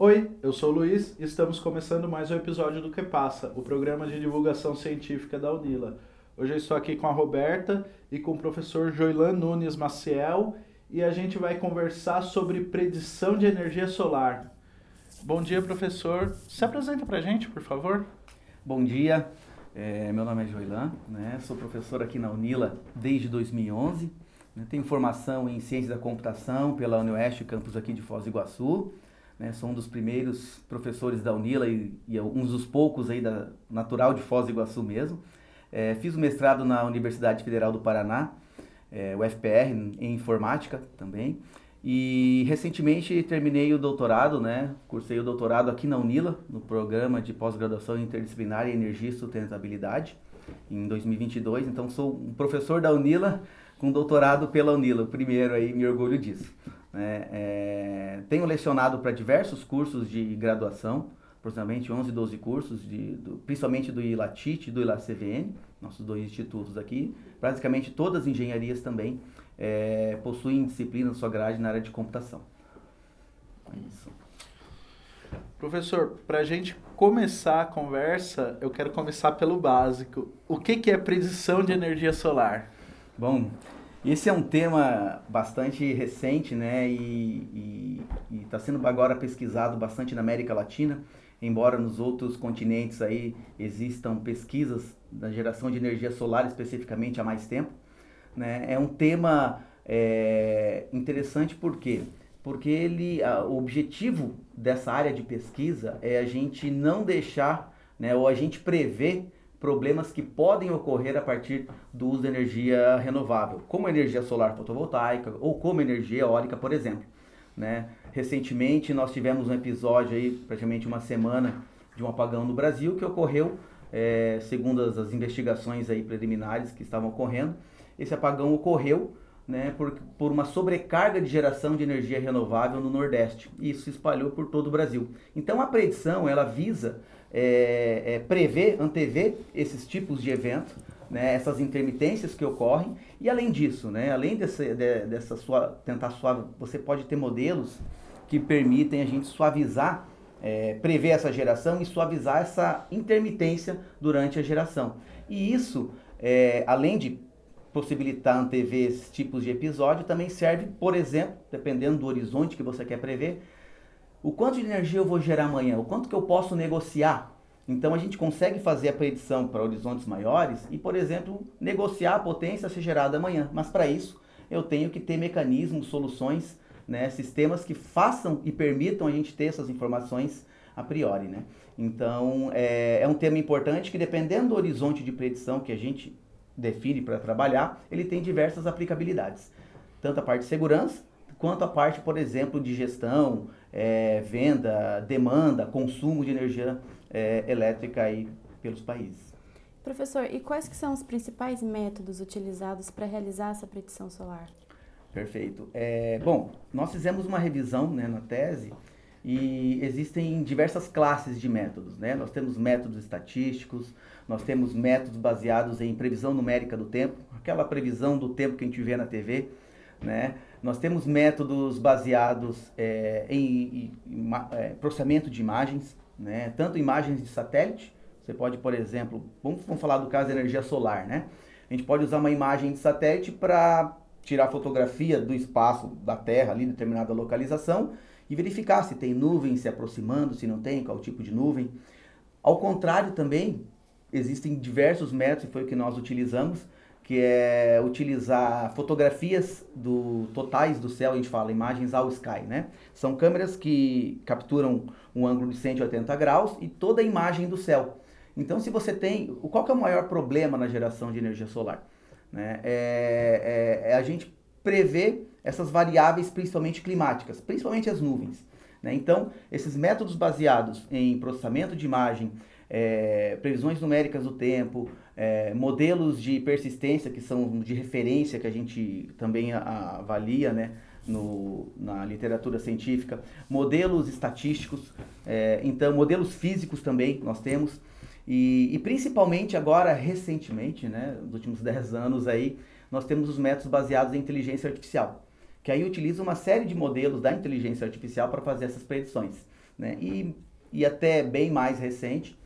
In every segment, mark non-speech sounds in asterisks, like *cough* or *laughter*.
Oi, eu sou o Luiz e estamos começando mais um episódio do Que Passa, o programa de divulgação científica da Unila. Hoje eu estou aqui com a Roberta e com o professor Joilan Nunes Maciel e a gente vai conversar sobre predição de energia solar. Bom dia, professor. Se apresenta para a gente, por favor. Bom dia, é, meu nome é Joilan, né? sou professor aqui na Unila desde 2011. Né? Tenho formação em Ciência da Computação pela UniOeste, campus aqui de Foz do Iguaçu. Né? Sou um dos primeiros professores da Unila e, e um dos poucos aí da natural de Foz do Iguaçu mesmo. É, fiz o mestrado na Universidade Federal do Paraná, é, o FPR, em informática também. E recentemente terminei o doutorado, né? Cursei o doutorado aqui na Unila, no programa de pós-graduação interdisciplinar em energia e sustentabilidade, em 2022. Então sou um professor da Unila com doutorado pela Unila, primeiro aí, me orgulho disso. Né? É, tenho lecionado para diversos cursos de graduação, aproximadamente 11, 12 cursos, de, do, principalmente do ILATIT e do ILACVN, nossos dois institutos aqui. Praticamente todas as engenharias também é, possuem disciplina na sua grade na área de computação. É isso. Professor, para a gente começar a conversa, eu quero começar pelo básico. O que, que é predição de energia solar? Bom, esse é um tema bastante recente, né? E está sendo agora pesquisado bastante na América Latina, embora nos outros continentes aí existam pesquisas da geração de energia solar especificamente há mais tempo. Né? É um tema é, interessante por quê? Porque ele, a, o objetivo dessa área de pesquisa é a gente não deixar, né, ou a gente prever problemas que podem ocorrer a partir do uso de energia renovável, como energia solar fotovoltaica ou como energia eólica, por exemplo. Né? Recentemente nós tivemos um episódio aí, praticamente uma semana, de um apagão no Brasil que ocorreu, é, segundo as, as, investigações aí preliminares que estavam ocorrendo, esse apagão ocorreu né, por, por uma sobrecarga de geração de energia renovável no Nordeste. E isso se espalhou por todo o Brasil. Então a predição ela visa é, é, prever, antever esses tipos de eventos, né, essas intermitências que ocorrem. E além disso, né, além desse, de, dessa sua, tentar suave, você pode ter modelos que permitem a gente suavizar, é, prever essa geração e suavizar essa intermitência durante a geração. E isso, é, além de possibilitar antever esses tipos de episódio, também serve, por exemplo, dependendo do horizonte que você quer prever, o quanto de energia eu vou gerar amanhã, o quanto que eu posso negociar. Então a gente consegue fazer a predição para horizontes maiores e, por exemplo, negociar a potência a ser gerada amanhã. Mas para isso eu tenho que ter mecanismos, soluções, né, sistemas que façam e permitam a gente ter essas informações a priori. Né? Então é, é um tema importante que dependendo do horizonte de predição que a gente define para trabalhar, ele tem diversas aplicabilidades. Tanto a parte de segurança, quanto a parte, por exemplo, de gestão, é, venda, demanda, consumo de energia é, elétrica aí pelos países. Professor, e quais que são os principais métodos utilizados para realizar essa predição solar? Perfeito. É, bom, nós fizemos uma revisão né, na tese e existem diversas classes de métodos. Né? Nós temos métodos estatísticos, nós temos métodos baseados em previsão numérica do tempo, aquela previsão do tempo que a gente vê na TV. Né? Nós temos métodos baseados é, em, em, em é, processamento de imagens, né? tanto imagens de satélite, você pode, por exemplo, vamos, vamos falar do caso da energia solar, né? A gente pode usar uma imagem de satélite para tirar fotografia do espaço da Terra ali, determinada localização, e verificar se tem nuvem se aproximando, se não tem, qual tipo de nuvem. Ao contrário também, existem diversos métodos, e foi o que nós utilizamos, que é utilizar fotografias do totais do céu, a gente fala imagens ao sky, né? São câmeras que capturam um ângulo de 180 graus e toda a imagem do céu. Então, se você tem, qual que é o maior problema na geração de energia solar? Né? É, é, é a gente prever essas variáveis, principalmente climáticas, principalmente as nuvens. Né? Então, esses métodos baseados em processamento de imagem, é, previsões numéricas do tempo, é, modelos de persistência que são de referência que a gente também avalia né, no, na literatura científica, modelos estatísticos, é, então modelos físicos também nós temos, e, e, principalmente agora, recentemente, né, nos últimos *laughs* 10 anos aí, nós temos os métodos baseados em inteligência artificial, que aí utiliza uma série de modelos da inteligência artificial para fazer essas predições. Né? E, e até bem mais recente,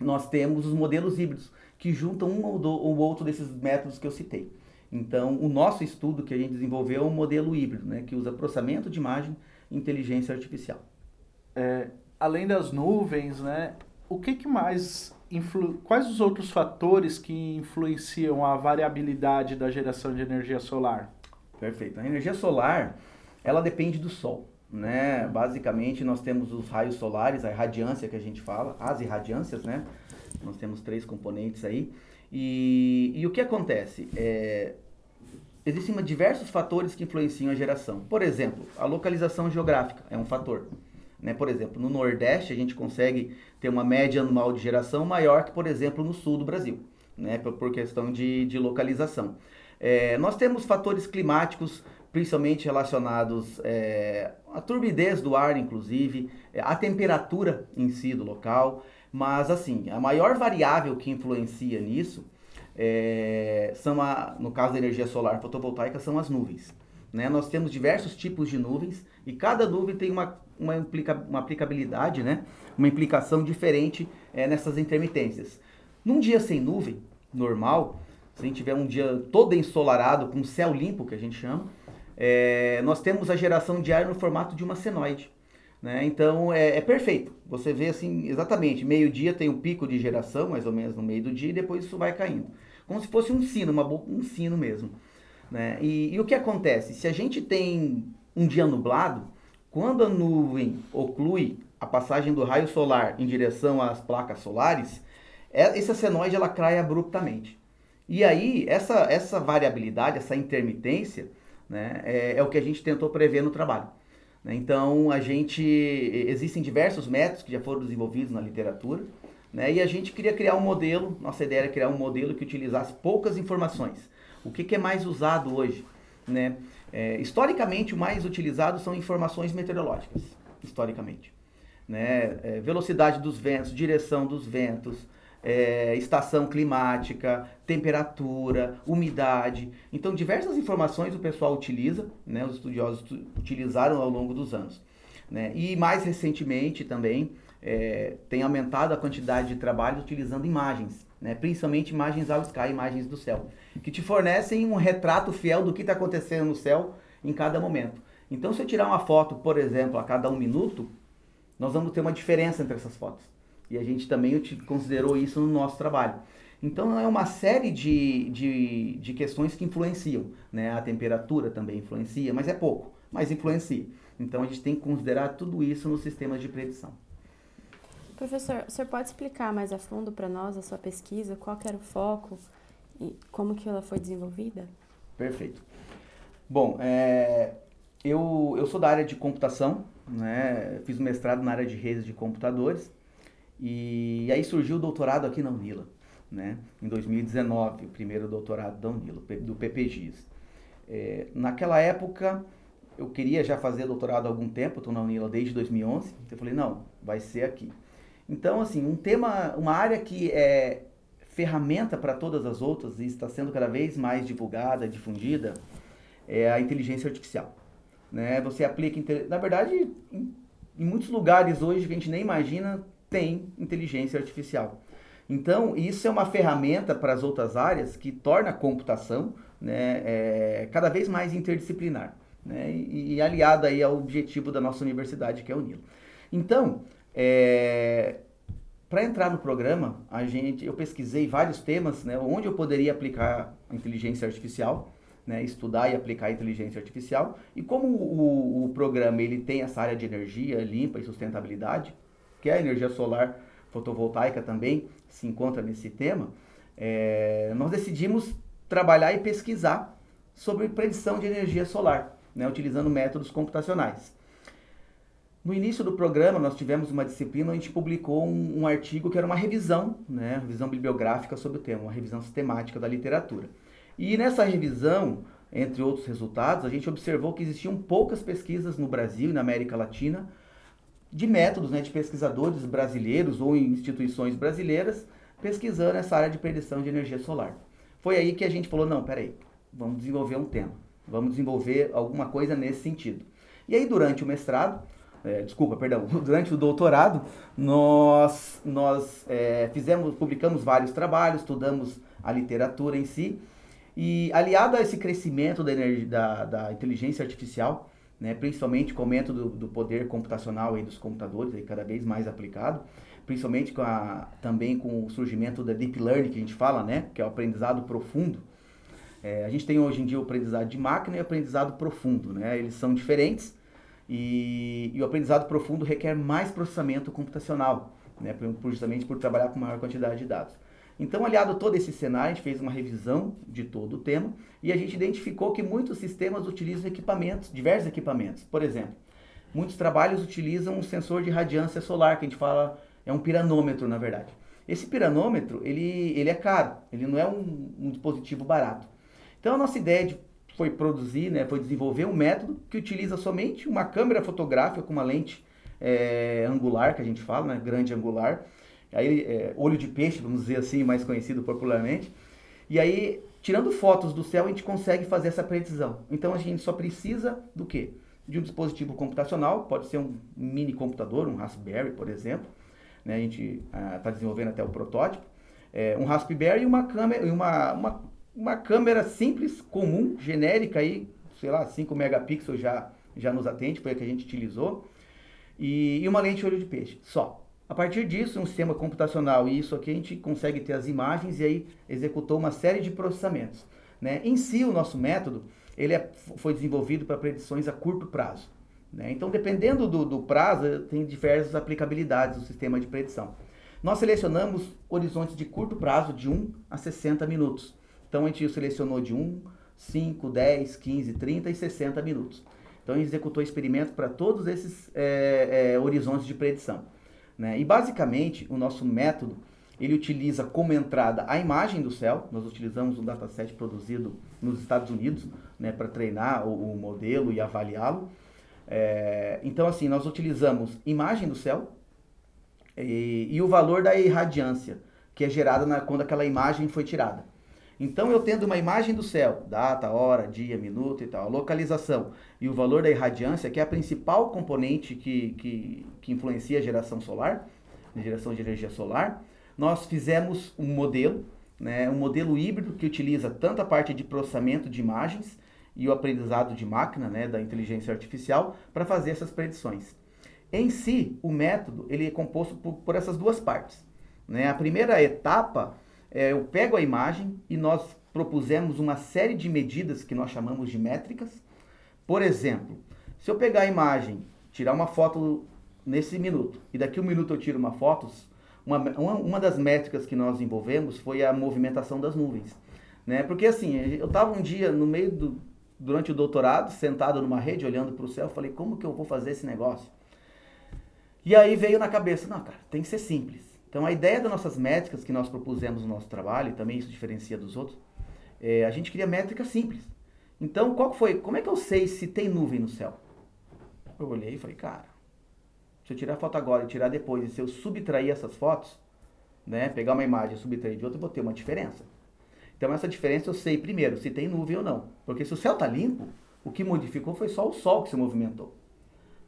nós temos os modelos híbridos, que juntam um ou, do, ou outro desses métodos que eu citei. Então, o nosso estudo que a gente desenvolveu é um modelo híbrido, né, que usa processamento de imagem e inteligência artificial. É, além das nuvens, né, o que, que mais influ... quais os outros fatores que influenciam a variabilidade da geração de energia solar? Perfeito. A energia solar, ela depende do sol, né? Basicamente, nós temos os raios solares, a irradiância que a gente fala, as irradiâncias, né? Nós temos três componentes aí. E, e o que acontece? É, existem diversos fatores que influenciam a geração. Por exemplo, a localização geográfica é um fator. Né? Por exemplo, no Nordeste a gente consegue ter uma média anual de geração maior que, por exemplo, no Sul do Brasil, né? por, por questão de, de localização. É, nós temos fatores climáticos, principalmente relacionados é, à turbidez do ar, inclusive, é, à temperatura em si do local. Mas, assim, a maior variável que influencia nisso é, são, a, no caso da energia solar fotovoltaica, são as nuvens. Né? Nós temos diversos tipos de nuvens e cada nuvem tem uma, uma, implica, uma aplicabilidade, né? uma implicação diferente é, nessas intermitências. Num dia sem nuvem, normal, se a gente tiver um dia todo ensolarado, com céu limpo, que a gente chama, é, nós temos a geração de ar no formato de uma senoide. Né? Então é, é, perfeito. Você vê assim, exatamente, meio-dia tem um pico de geração, mais ou menos no meio do dia, e depois isso vai caindo. Como se fosse um sino, uma, um sino mesmo. Né? E, e o que acontece? Se a gente tem um dia nublado, quando a nuvem oclui a passagem do raio solar em direção às placas solares, é, essa senoide ela cai abruptamente. E aí, essa, essa variabilidade, essa intermitência, né, é, é o que a gente tentou prever no trabalho. Né? Então, a gente existem diversos métodos que já foram desenvolvidos na literatura, né? E a gente queria criar um modelo, nossa ideia era criar um modelo que utilizasse poucas informações. O que, que é mais usado hoje, né? É, historicamente, o mais utilizado são informações meteorológicas, historicamente. Né? É, velocidade dos ventos, direção dos ventos, é, estação climática, temperatura, umidade. Então, diversas informações o pessoal utiliza, né, os estudiosos utilizaram ao longo dos anos. Né? E mais recentemente também é, tem aumentado a quantidade de trabalhos utilizando imagens, né? principalmente imagens ao sky, imagens do céu, que te fornecem um retrato fiel do que está acontecendo no céu em cada momento. Então, se eu tirar uma foto, por exemplo, a cada um minuto, nós vamos ter uma diferença entre essas fotos. E a gente também considerou isso no nosso trabalho. Então é uma série de, de, de questões que influenciam. Né? A temperatura também influencia, mas é pouco, mas influencia. Então a gente tem que considerar tudo isso nos sistemas de predição. Professor, o senhor pode explicar mais a fundo para nós a sua pesquisa, qual era o foco e como que ela foi desenvolvida? Perfeito. Bom, é, eu, eu sou da área de computação, né? fiz um mestrado na área de redes de computadores e aí surgiu o doutorado aqui na Unila, né? Em 2019, o primeiro doutorado da Unila, do PPGIS. É, naquela época, eu queria já fazer doutorado há algum tempo, estou na Unila desde 2011, então eu falei, não, vai ser aqui. Então, assim, um tema, uma área que é ferramenta para todas as outras e está sendo cada vez mais divulgada, difundida, é a inteligência artificial. Né? Você aplica, na verdade, em muitos lugares hoje que a gente nem imagina, tem inteligência artificial. Então, isso é uma ferramenta para as outras áreas que torna a computação né, é, cada vez mais interdisciplinar né, e, e, aliada aí ao objetivo da nossa universidade, que é o NILO. Então, é, para entrar no programa, a gente, eu pesquisei vários temas né, onde eu poderia aplicar a inteligência artificial, né, estudar e aplicar a inteligência artificial. E como o, o programa ele tem essa área de energia limpa e sustentabilidade, que é a energia solar fotovoltaica também se encontra nesse tema, é, nós decidimos trabalhar e pesquisar sobre predição de energia solar, né, utilizando métodos computacionais. No início do programa, nós tivemos uma disciplina, a gente publicou um, um artigo que era uma revisão, né, revisão bibliográfica sobre o tema, uma revisão sistemática da literatura. E nessa revisão, entre outros resultados, a gente observou que existiam poucas pesquisas no Brasil e na América Latina de métodos né, de pesquisadores brasileiros ou instituições brasileiras pesquisando essa área de predição de energia solar. Foi aí que a gente falou, não, peraí, vamos desenvolver um tema, vamos desenvolver alguma coisa nesse sentido. E aí, durante o mestrado, é, desculpa, perdão, *laughs* durante o doutorado, nós, nós é, fizemos, publicamos vários trabalhos, estudamos a literatura em si, e aliado a esse crescimento da, energia, da, da inteligência artificial, né, principalmente com o aumento do, do poder computacional aí dos computadores, aí cada vez mais aplicado, principalmente com a, também com o surgimento da deep learning que a gente fala, né, que é o aprendizado profundo. É, a gente tem hoje em dia o aprendizado de máquina e o aprendizado profundo, né, eles são diferentes e, e o aprendizado profundo requer mais processamento computacional, né, justamente por trabalhar com maior quantidade de dados. Então, aliado todo esse cenário, a gente fez uma revisão de todo o tema e a gente identificou que muitos sistemas utilizam equipamentos, diversos equipamentos. Por exemplo, muitos trabalhos utilizam um sensor de radiância solar, que a gente fala é um piranômetro, na verdade. Esse piranômetro, ele, ele é caro, ele não é um, um dispositivo barato. Então, a nossa ideia de, foi produzir, né, foi desenvolver um método que utiliza somente uma câmera fotográfica com uma lente é, angular, que a gente fala, né, grande angular, aí é, olho de peixe, vamos dizer assim, mais conhecido popularmente. E aí, tirando fotos do céu, a gente consegue fazer essa precisão. Então a gente só precisa do quê? De um dispositivo computacional, pode ser um mini computador, um Raspberry, por exemplo. Né? A gente está ah, desenvolvendo até o protótipo. É, um Raspberry e uma câmera, uma, uma, uma câmera simples, comum, genérica aí, sei lá, 5 megapixels já, já nos atende, foi a que a gente utilizou. E, e uma lente olho de peixe, só. A partir disso, um sistema computacional, e isso aqui a gente consegue ter as imagens e aí executou uma série de processamentos. Né? Em si, o nosso método ele é, foi desenvolvido para predições a curto prazo. Né? Então, dependendo do, do prazo, tem diversas aplicabilidades do sistema de predição. Nós selecionamos horizontes de curto prazo de 1 a 60 minutos. Então, a gente selecionou de 1, 5, 10, 15, 30 e 60 minutos. Então, executou experimentos para todos esses é, é, horizontes de predição. Né? E basicamente o nosso método ele utiliza como entrada a imagem do céu. Nós utilizamos um dataset produzido nos Estados Unidos né, para treinar o, o, modelo e avaliá-lo. É, então, assim, nós utilizamos imagem do céu e, e, o valor da irradiância, que é gerada na, quando aquela imagem foi tirada. Então, eu tendo uma imagem do céu, data, hora, dia, minuto e tal, localização e o valor da irradiância, que é a principal componente que, que, que influencia a geração solar, a geração de energia solar, nós fizemos um modelo, né, um modelo híbrido que utiliza tanto a parte de processamento de imagens e o aprendizado de máquina, né, da inteligência artificial, para fazer essas predições. Em si, o método ele é composto por, por essas duas partes. Né? A primeira etapa é, eu pego a imagem e nós propusemos uma série de medidas que nós chamamos de métricas. Por exemplo, se eu pegar a imagem, tirar uma foto nesse minuto, e daqui um minuto eu tiro uma foto, uma, uma, uma das métricas que nós envolvemos foi a movimentação das nuvens. Né? Porque assim, eu estava um dia no meio do, durante o doutorado, sentado numa rede, olhando para o céu, falei, como que eu vou fazer esse negócio? E aí veio na cabeça, não, cara, tem que ser simples. Então, a ideia das nossas métricas que nós propusemos no nosso trabalho, e também isso diferencia dos outros, é, a gente queria métricas simples. Então, qual foi? Como é que eu sei se tem nuvem no céu? Eu olhei e falei, cara, se eu tirar a foto agora e tirar depois, e se eu subtrair essas fotos, né, pegar uma imagem e subtrair de outra, eu vou ter uma diferença. Então, essa diferença eu sei primeiro se tem nuvem ou não. Porque se o céu está limpo, o que modificou foi só o sol que se movimentou.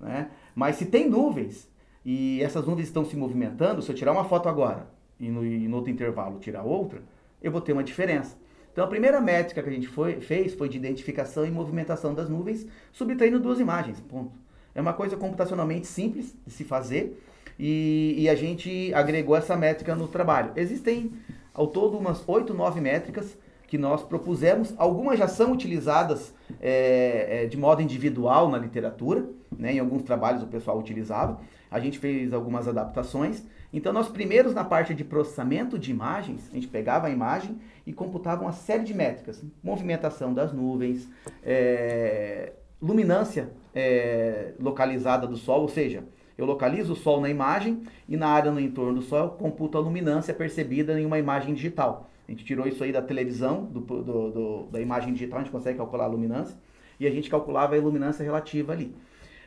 Né? Mas se tem nuvens, e essas nuvens estão se movimentando, se eu tirar uma foto agora e no, e no outro intervalo tirar outra, eu vou ter uma diferença. Então a primeira métrica que a gente foi, fez foi de identificação e movimentação das nuvens, subtraindo duas imagens. Ponto. É uma coisa computacionalmente simples de se fazer e, e a gente agregou essa métrica no trabalho. Existem ao todo umas 8, 9 métricas que nós propusemos. Algumas já são utilizadas é, é, de modo individual na literatura, né? em alguns trabalhos o pessoal utilizava. A gente fez algumas adaptações. Então, nós primeiros na parte de processamento de imagens, a gente pegava a imagem e computava uma série de métricas. Movimentação das nuvens, é, luminância é, localizada do Sol, ou seja, eu localizo o Sol na imagem e na área no entorno do Sol eu computo a luminância percebida em uma imagem digital. A gente tirou isso aí da televisão, do, do, do, da imagem digital, a gente consegue calcular a luminância, e a gente calculava a iluminância relativa ali.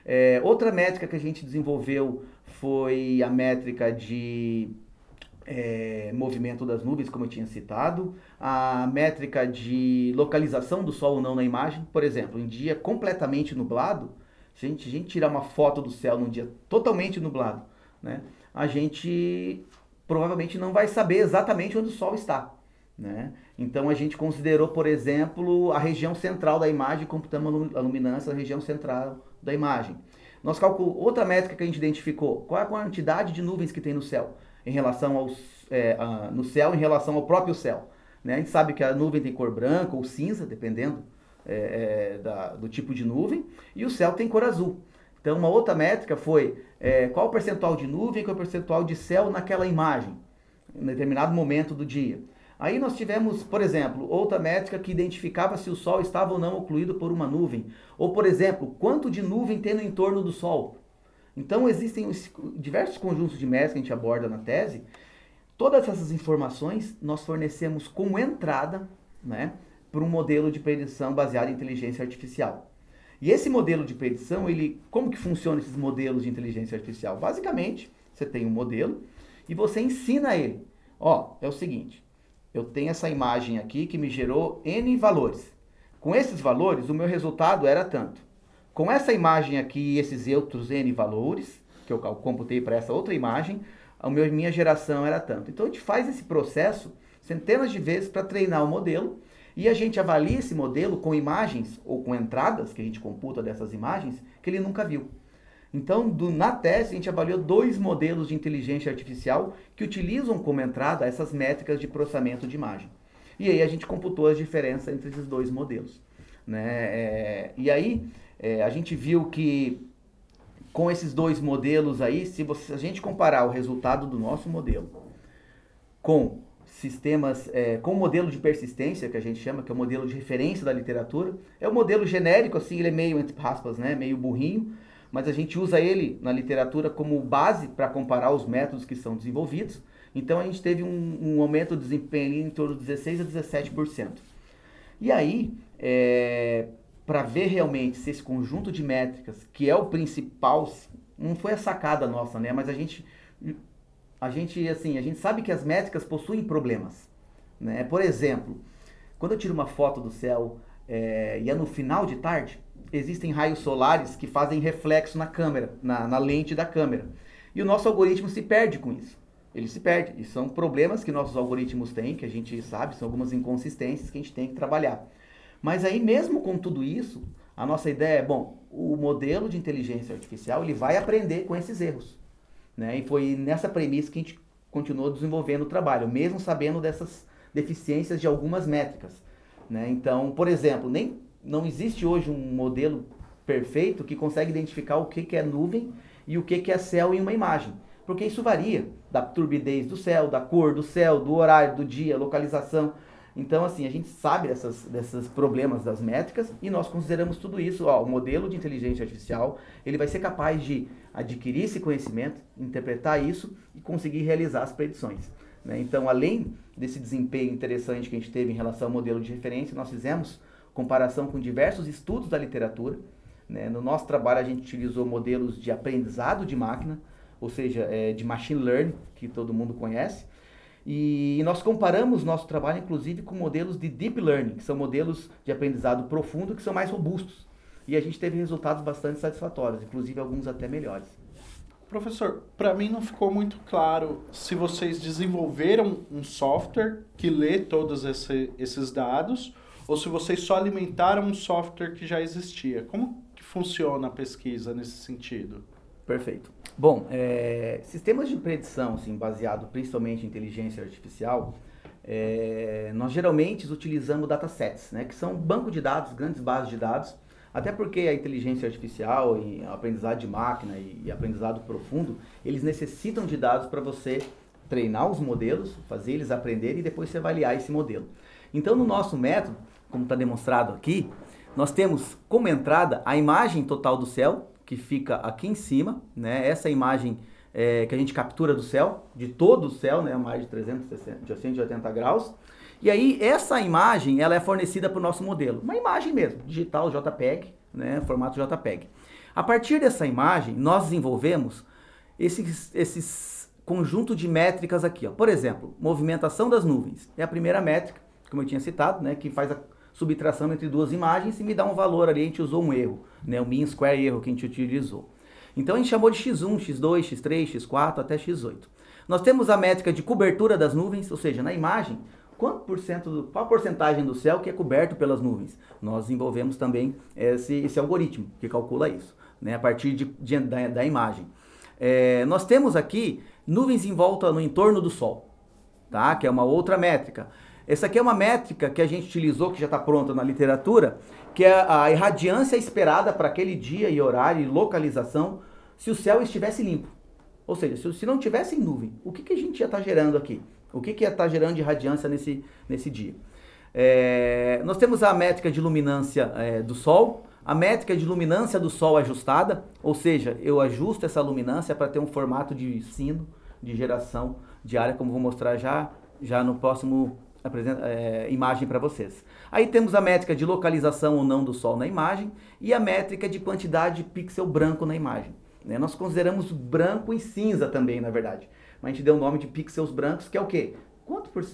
É, outra métrica que a gente desenvolveu foi a métrica de é, movimento das nuvens, como eu tinha citado, a métrica de localização do Sol ou não na imagem. Por exemplo, em dia completamente nublado, Se a gente, a gente tirar uma foto do céu num dia totalmente nublado, né, a gente provavelmente não vai saber exatamente onde o sol está. Né? Então a gente considerou, por exemplo, a região central da imagem, computamos a luminância da região central da imagem. Nós calculamos outra métrica que a gente identificou, qual é a quantidade de nuvens que tem no céu em relação aos, é, a, no céu em relação ao próprio céu. Né? A gente sabe que a nuvem tem cor branca ou cinza, dependendo é, é, da, do tipo de nuvem, e o céu tem cor azul. Então, uma outra métrica foi é, qual o percentual de nuvem, qual o percentual de céu naquela imagem, em determinado momento do dia. Aí nós tivemos, por exemplo, outra métrica que identificava se o Sol estava ou não ocluído por uma nuvem. Ou, por exemplo, quanto de nuvem tem no entorno do Sol. Então existem diversos conjuntos de métricas que a gente aborda na tese. Todas essas informações nós fornecemos como entrada né, para um modelo de predição baseado em inteligência artificial. E esse modelo de predição, ele, como que funciona esses modelos de inteligência artificial? Basicamente, você tem um modelo e você ensina ele. Ó, é o seguinte, eu tenho essa imagem aqui que me gerou N valores. Com esses valores, o meu resultado era tanto. Com essa imagem aqui e esses outros N valores, que eu computei para essa outra imagem, a minha geração era tanto. Então a gente faz esse processo centenas de vezes para treinar o modelo e a gente avalia esse modelo com imagens ou com entradas que a gente computa dessas imagens que ele nunca viu. Então, do, na tese, a gente avaliou dois modelos de inteligência artificial que utilizam como entrada essas métricas de processamento de imagem. E aí a gente computou as diferenças entre esses dois modelos. Né? É, e aí é, a gente viu que com esses dois modelos aí, se, você, se a gente comparar o resultado do nosso modelo com sistemas, é, com o modelo de persistência, que a gente chama, que é o modelo de referência da literatura, é um modelo genérico, assim, ele é meio, entre aspas, né, meio burrinho, mas a gente usa ele na literatura como base para comparar os métodos que são desenvolvidos. Então a gente teve um, um aumento de desempenho em torno de 16 a 17%. E aí, é, para ver realmente se esse conjunto de métricas, que é o principal, não foi a sacada nossa, né? Mas a gente, a gente, assim, a gente sabe que as métricas possuem problemas, né? Por exemplo, quando eu tiro uma foto do céu é, e é no final de tarde, existem raios solares que fazem reflexo na câmera, na, na lente da câmera. E o nosso algoritmo se perde com isso. Ele se perde. E são problemas que nossos algoritmos têm, que a gente sabe, são algumas inconsistências que a gente tem que trabalhar. Mas aí, mesmo com tudo isso, a nossa ideia é, bom, o modelo de inteligência artificial ele vai aprender com esses erros. Né? E foi nessa premissa que a gente continuou desenvolvendo o trabalho, mesmo sabendo dessas deficiências de algumas métricas. Né? Então, por exemplo, nem não existe hoje um modelo perfeito que consegue identificar o que, que é nuvem e o que, que é céu em uma imagem. Porque isso varia da turbidez do céu, da cor do céu, do horário do dia, localização. Então, assim, a gente sabe dessas, desses problemas das métricas e nós consideramos tudo isso. Ó, o modelo de inteligência artificial ele vai ser capaz de adquirir esse conhecimento, interpretar isso e conseguir realizar as predições. Né? Então, além desse desempenho interessante que a gente teve em relação ao modelo de referência, nós fizemos comparação com diversos estudos da literatura. Né? No nosso trabalho, a gente utilizou modelos de aprendizado de máquina, ou seja, é, de machine learning, que todo mundo conhece. E nós comparamos nosso trabalho, inclusive, com modelos de deep learning, que são modelos de aprendizado profundo que são mais robustos. E a gente teve resultados bastante satisfatórios, inclusive alguns até melhores. Professor, para mim não ficou muito claro se vocês desenvolveram um software que lê todos esse, esses dados ou se vocês só alimentaram um software que já existia. Como que funciona a pesquisa nesse sentido? Perfeito. Bom, é, sistemas de predição, assim, baseado principalmente em inteligência artificial, é, nós geralmente utilizamos datasets, né, que são banco de dados, grandes bases de dados, até porque a inteligência artificial e aprendizado de máquina e, e aprendizado profundo, eles necessitam de dados para você treinar os modelos, fazer eles aprenderem e depois você avaliar esse modelo. Então, no nosso método, como está demonstrado aqui, nós temos como entrada a imagem total do céu, que fica aqui em cima, né? Essa imagem é, que a gente captura do céu, de todo o céu, né? Mais de 360, de 180 graus. E aí, essa imagem, ela é fornecida para o nosso modelo. Uma imagem mesmo, digital JPEG, né? Formato JPEG. A partir dessa imagem, nós desenvolvemos esses, esses conjunto de métricas aqui. Ó. Por exemplo, movimentação das nuvens. É a primeira métrica, como eu tinha citado, né? Que faz a subtração entre duas imagens e me dá um valor ali, a gente usou um erro, né? o mean square erro que a gente utilizou. Então a gente chamou de x1, x2, x3, x4 até x8. Nós temos a métrica de cobertura das nuvens, ou seja, na imagem, quanto por cento, qual a porcentagem do céu que é coberto pelas nuvens? Nós desenvolvemos também esse, esse algoritmo que calcula isso, né, a partir de, de da, da, imagem. É, nós temos aqui nuvens em volta no entorno do Sol, tá? que é uma outra métrica. Essa aqui é uma métrica que a gente utilizou, que já está pronta na literatura, que é a irradiância esperada para aquele dia e horário e localização se o céu estivesse limpo. Ou seja, se, não tivesse nuvem, o que, que a gente ia estar tá gerando aqui? O que, que ia estar tá gerando de radiância nesse, nesse dia? É, nós temos a métrica de luminância é, do Sol, a métrica de luminância do Sol ajustada, ou seja, eu ajusto essa luminância para ter um formato de sino de geração diária, como vou mostrar já, já no próximo é, imagem para vocês. Aí temos a métrica de localização ou não do Sol na imagem e a métrica de quantidade de pixel branco na imagem. Né? Nós consideramos branco e cinza também, na verdade. Mas a gente deu o nome de pixels brancos, que é o quê? Quanto por,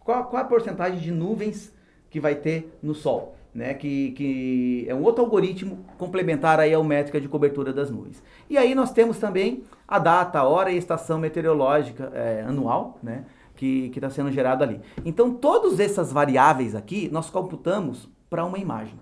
qual, qual a porcentagem de nuvens que vai ter no Sol? Né, que, que é um outro algoritmo complementar aí ao métrica de cobertura das nuvens. E aí nós temos também a data, a hora e estação meteorológica é, anual, né, que está sendo gerado ali. Então, todas essas variáveis aqui nós computamos para uma imagem,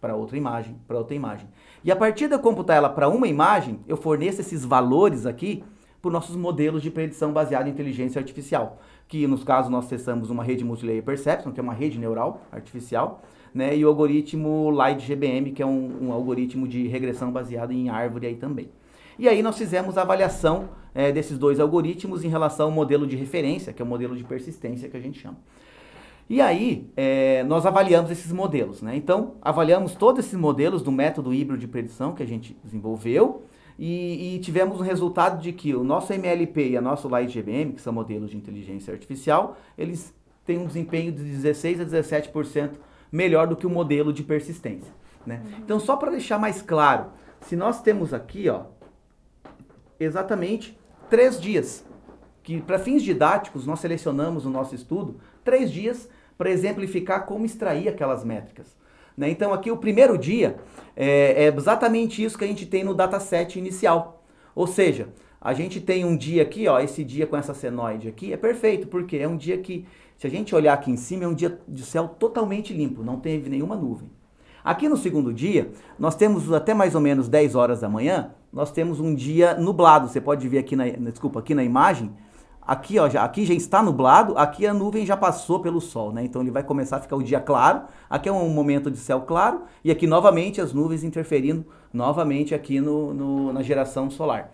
para outra imagem, para outra imagem. E a partir de eu computar ela para uma imagem, eu forneço esses valores aqui para nossos modelos de predição baseada em inteligência artificial, que nos casos nós testamos uma rede multilayer perception, que é uma rede neural artificial, né, e o algoritmo Light GBM, que é um, um algoritmo de regressão baseado em árvore aí também. E aí nós fizemos a avaliação é, desses dois algoritmos em relação ao modelo de referência, que é o modelo de persistência que a gente chama. E aí, é, nós avaliamos esses modelos. Né? Então, avaliamos todos esses modelos do método híbrido de predição que a gente desenvolveu e, e, tivemos um resultado de que o nosso MLP e a nosso Light GBM, que são modelos de inteligência artificial, eles têm um desempenho de 16 a 17% melhor do que o modelo de persistência. Né? Uhum. Então, só para deixar mais claro, se nós temos aqui ó, exatamente três dias, que para fins didáticos nós selecionamos no nosso estudo três dias para exemplificar como extrair aquelas métricas. Né? Então aqui o primeiro dia é, é exatamente isso que a gente tem no dataset inicial. Ou seja, a gente tem um dia aqui, ó, esse dia com essa senoide aqui é perfeito, porque é um dia que, se a gente olhar aqui em cima, é um dia de céu totalmente limpo, não teve nenhuma nuvem. Aqui no segundo dia, nós temos até mais ou menos 10 horas da manhã, nós temos um dia nublado. Você pode ver aqui na, desculpa, aqui na imagem, Aqui, ó, já, aqui já está nublado, aqui a nuvem já passou pelo sol, né? Então ele vai começar a ficar o dia claro. Aqui é um momento de céu claro e aqui novamente as nuvens interferindo novamente aqui no, no na geração solar,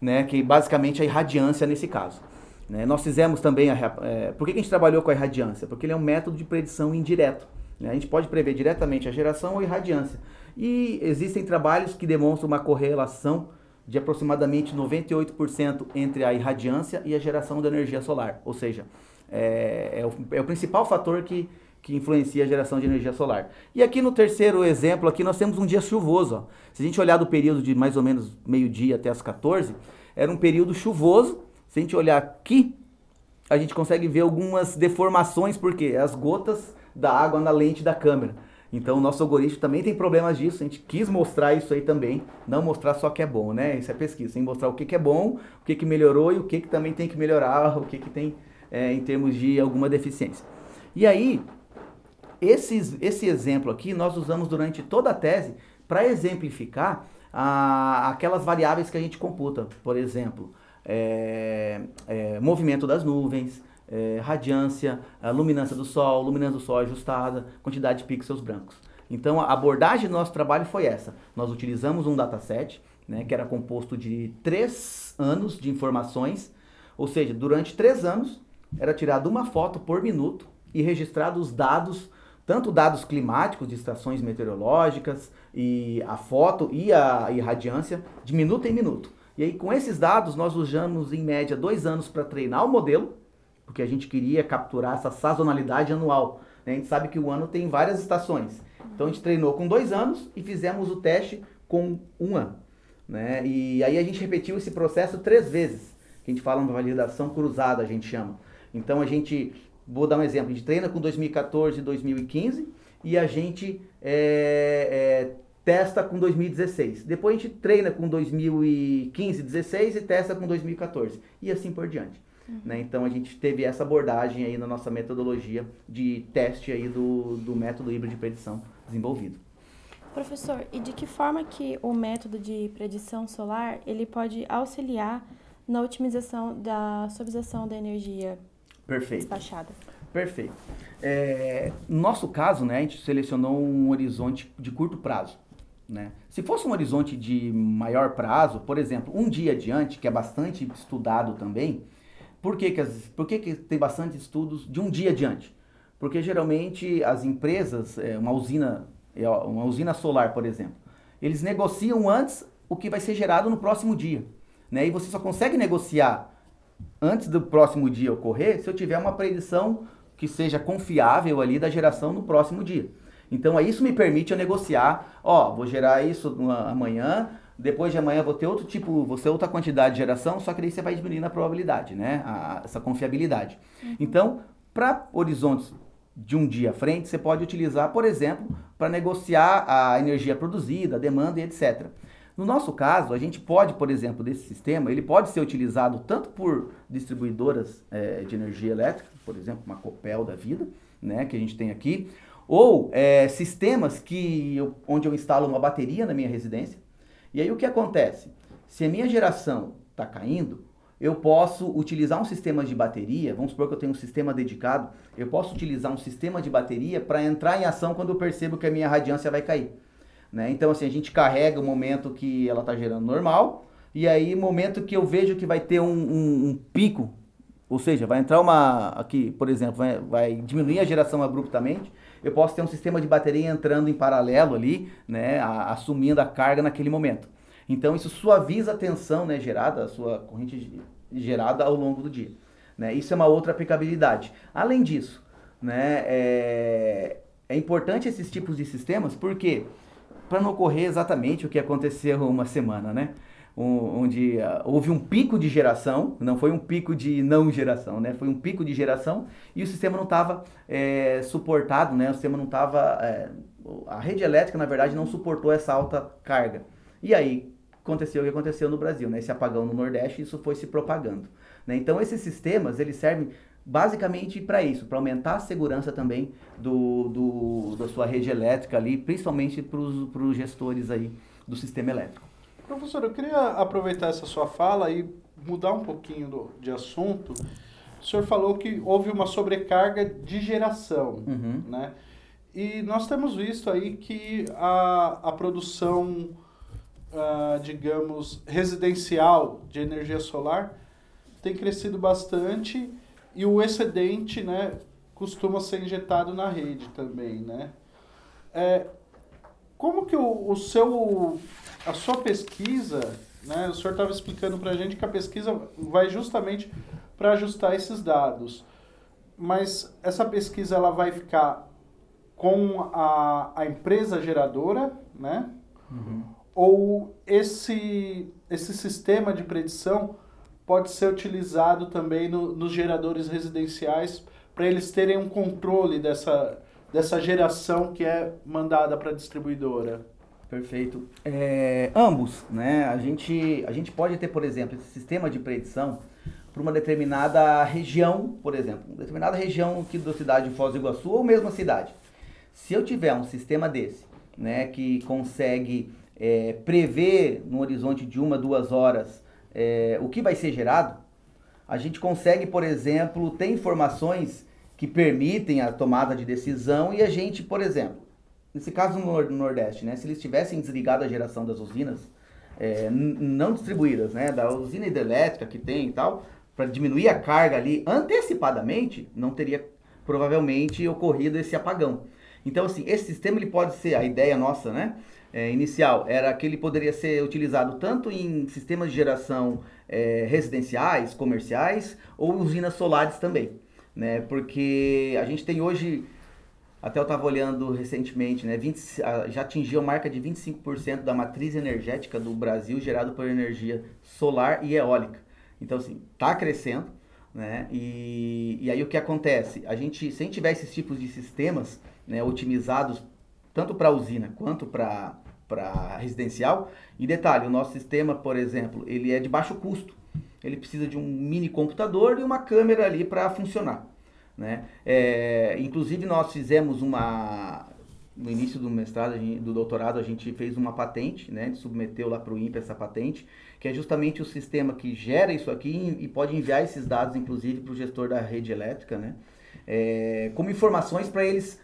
né? Que basicamente é a irradiância nesse caso. Né? Nós fizemos também a, é, por que a gente trabalhou com a irradiância? Porque ele é um método de predição indireto. Né? A gente pode prever diretamente a geração ou irradiância. E existem trabalhos que demonstram uma correlação de aproximadamente 98% entre a irradiância e a geração de energia solar. Ou seja, é, é, o, é, o, principal fator que, que influencia a geração de energia solar. E aqui no terceiro exemplo, aqui nós temos um dia chuvoso. Ó. Se a gente olhar do período de mais ou menos meio-dia até as 14, era um período chuvoso. Se a gente olhar aqui, a gente consegue ver algumas deformações, porque as gotas da água na lente da câmera. Então o nosso algoritmo também tem problemas disso, a gente quis mostrar isso aí também, não mostrar só que é bom, né? Isso é pesquisa, mostrar o que, que é bom, o que, que melhorou e o que, que também tem que melhorar, o que, que tem é, em termos de alguma deficiência. E aí, esses, esse exemplo aqui nós usamos durante toda a tese para exemplificar aquelas variáveis que a gente computa. Por exemplo, é, é, movimento das nuvens, é, radiância, luminância do Sol, luminância do Sol ajustada, quantidade de pixels brancos. Então a abordagem do nosso trabalho foi essa. Nós utilizamos um dataset, né, que era composto de três anos de informações, ou seja, durante três anos era tirada uma foto por minuto e registrado os dados, tanto dados climáticos de estações meteorológicas e a foto e a irradiância de minuto em minuto. E aí com esses dados nós usamos em média dois anos para treinar o modelo porque a gente queria capturar essa sazonalidade anual. Né? A gente sabe que o ano tem várias estações. Então a gente treinou com dois anos e fizemos o teste com um ano. Né? E aí a gente repetiu esse processo três vezes, a gente fala uma validação cruzada, a gente chama. Então a gente, vou dar um exemplo, a gente treina com 2014 e 2015 e a gente é, é, testa com 2016. Depois a gente treina com 2015, 16 e testa com 2014 e assim por diante. Uhum. Né? Então a gente teve essa abordagem aí na nossa metodologia de teste aí do, do método híbrido de predição desenvolvido. Professor, e de que forma que o método de predição solar ele pode auxiliar na otimização da suavização da energia Perfeito. despachada? Perfeito. É, no nosso caso, né, a gente selecionou um horizonte de curto prazo. Né? Se fosse um horizonte de maior prazo, por exemplo, um dia adiante, que é bastante estudado também, por que, que, as, por que, que tem bastante estudos de um dia adiante? Porque geralmente as empresas, é, uma usina, é, uma usina solar, por exemplo, eles negociam antes o que vai ser gerado no próximo dia. Né? E você só consegue negociar antes do próximo dia ocorrer se eu tiver uma predição que seja confiável ali da geração no próximo dia. Então, isso me permite eu negociar, ó, vou gerar isso amanhã, depois de amanhã vou ter outro tipo, vou ter outra quantidade de geração, só que daí você vai diminuindo a probabilidade, né? A, essa confiabilidade. Uhum. Então, para horizontes de um dia à frente, você pode utilizar, por exemplo, para negociar a energia produzida, a demanda e etc. No nosso caso, a gente pode, por exemplo, desse sistema, ele pode ser utilizado tanto por distribuidoras é, de energia elétrica, por exemplo, uma Copel da vida, né, que a gente tem aqui, ou é, sistemas que eu, onde eu instalo uma bateria na minha residência, e aí o que acontece? Se a minha geração está caindo, eu posso utilizar um sistema de bateria, vamos supor que eu tenho um sistema dedicado, eu posso utilizar um sistema de bateria para entrar em ação quando eu percebo que a minha radiância vai cair. Né? Então, assim, a gente carrega o momento que ela está gerando normal, e aí, momento que eu vejo que vai ter um, um, um pico, ou seja, vai entrar uma, aqui, por exemplo, vai, vai, diminuir a geração abruptamente, eu posso ter um sistema de bateria entrando em paralelo ali, né, a, assumindo a carga naquele momento. Então isso suaviza a tensão né, gerada, a sua corrente gerada ao longo do dia. Né? Isso é uma outra aplicabilidade. Além disso, né, é, é importante esses tipos de sistemas porque para não ocorrer exatamente o que aconteceu *laughs* uma semana, né? Onde uh, houve um pico de geração, não foi um pico de não geração, né? Foi um pico de geração e o sistema não estava é, suportado, né? O sistema não estava, é, a rede elétrica na verdade não suportou essa alta carga. E aí aconteceu o que aconteceu no Brasil, né? Esse apagão no Nordeste, isso foi se propagando. Né? Então esses sistemas eles servem basicamente para isso, para aumentar a segurança também do, do, da sua rede elétrica ali, principalmente para os gestores aí do sistema elétrico. Professor, eu queria aproveitar essa sua fala e mudar um pouquinho do, de assunto. O senhor falou que houve uma sobrecarga de geração, uhum. né? E nós temos visto aí que a, a produção, uh, digamos, residencial de energia solar tem crescido bastante e o excedente, né, costuma ser injetado na rede também, né? É, como que o, o seu a sua pesquisa, né, o senhor estava explicando para a gente que a pesquisa vai justamente para ajustar esses dados. Mas essa pesquisa ela vai ficar com a, a empresa geradora, né? Uhum. Ou esse, esse sistema de predição pode ser utilizado também no, nos geradores residenciais para eles terem um controle dessa, dessa geração que é mandada para a distribuidora? Perfeito. É, ambos, né? A gente, a gente pode ter, por exemplo, esse sistema de predição para uma determinada região, por exemplo, uma determinada região aqui da cidade de Foz do Iguaçu ou mesmo a cidade. Se eu tiver um sistema desse, né, que consegue é, prever no horizonte de uma, duas horas é, o que vai ser gerado, a gente consegue, por exemplo, ter informações que permitem a tomada de decisão e a gente, por exemplo, nesse caso no Nordeste, né, se eles tivessem desligado a geração das usinas é, não distribuídas, né, da usina hidrelétrica que tem e tal, para diminuir a carga ali antecipadamente, não teria provavelmente ocorrido esse apagão. Então, assim, esse sistema ele pode ser, a ideia nossa, né, é, inicial, era que ele poderia ser utilizado tanto em sistemas de geração é, residenciais, comerciais, ou usinas solares também, né, porque a gente tem hoje até eu estava olhando recentemente, né? 20, já atingiu a marca de 25% da matriz energética do Brasil gerado por energia solar e eólica. Então, assim, está crescendo, né? E, e aí o que acontece? A gente, se a gente tiver esses tipos de sistemas, né, otimizados tanto para usina quanto para residencial. E detalhe, o nosso sistema, por exemplo, ele é de baixo custo. Ele precisa de um mini computador e uma câmera ali para funcionar. Né? É, inclusive nós fizemos uma no início do mestrado, do doutorado, a gente fez uma patente, né? submeteu lá para o INPE essa patente, que é justamente o sistema que gera isso aqui e pode enviar esses dados, inclusive, para o gestor da rede elétrica, né? É, como informações para eles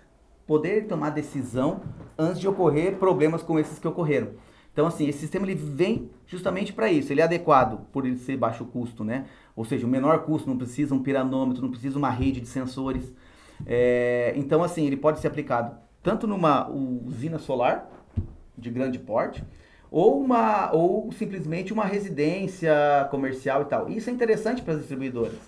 poderem tomar decisão antes de ocorrer problemas como esses que ocorreram. Então, assim, esse sistema ele vem justamente para isso. Ele é adequado por ele ser baixo custo, né? Ou seja, o menor custo, não precisa um piranômetro, não precisa uma rede de sensores. É, então, assim, ele pode ser aplicado tanto numa usina solar de grande porte, ou, uma, ou simplesmente uma residência comercial e tal. Isso é interessante para as distribuidoras,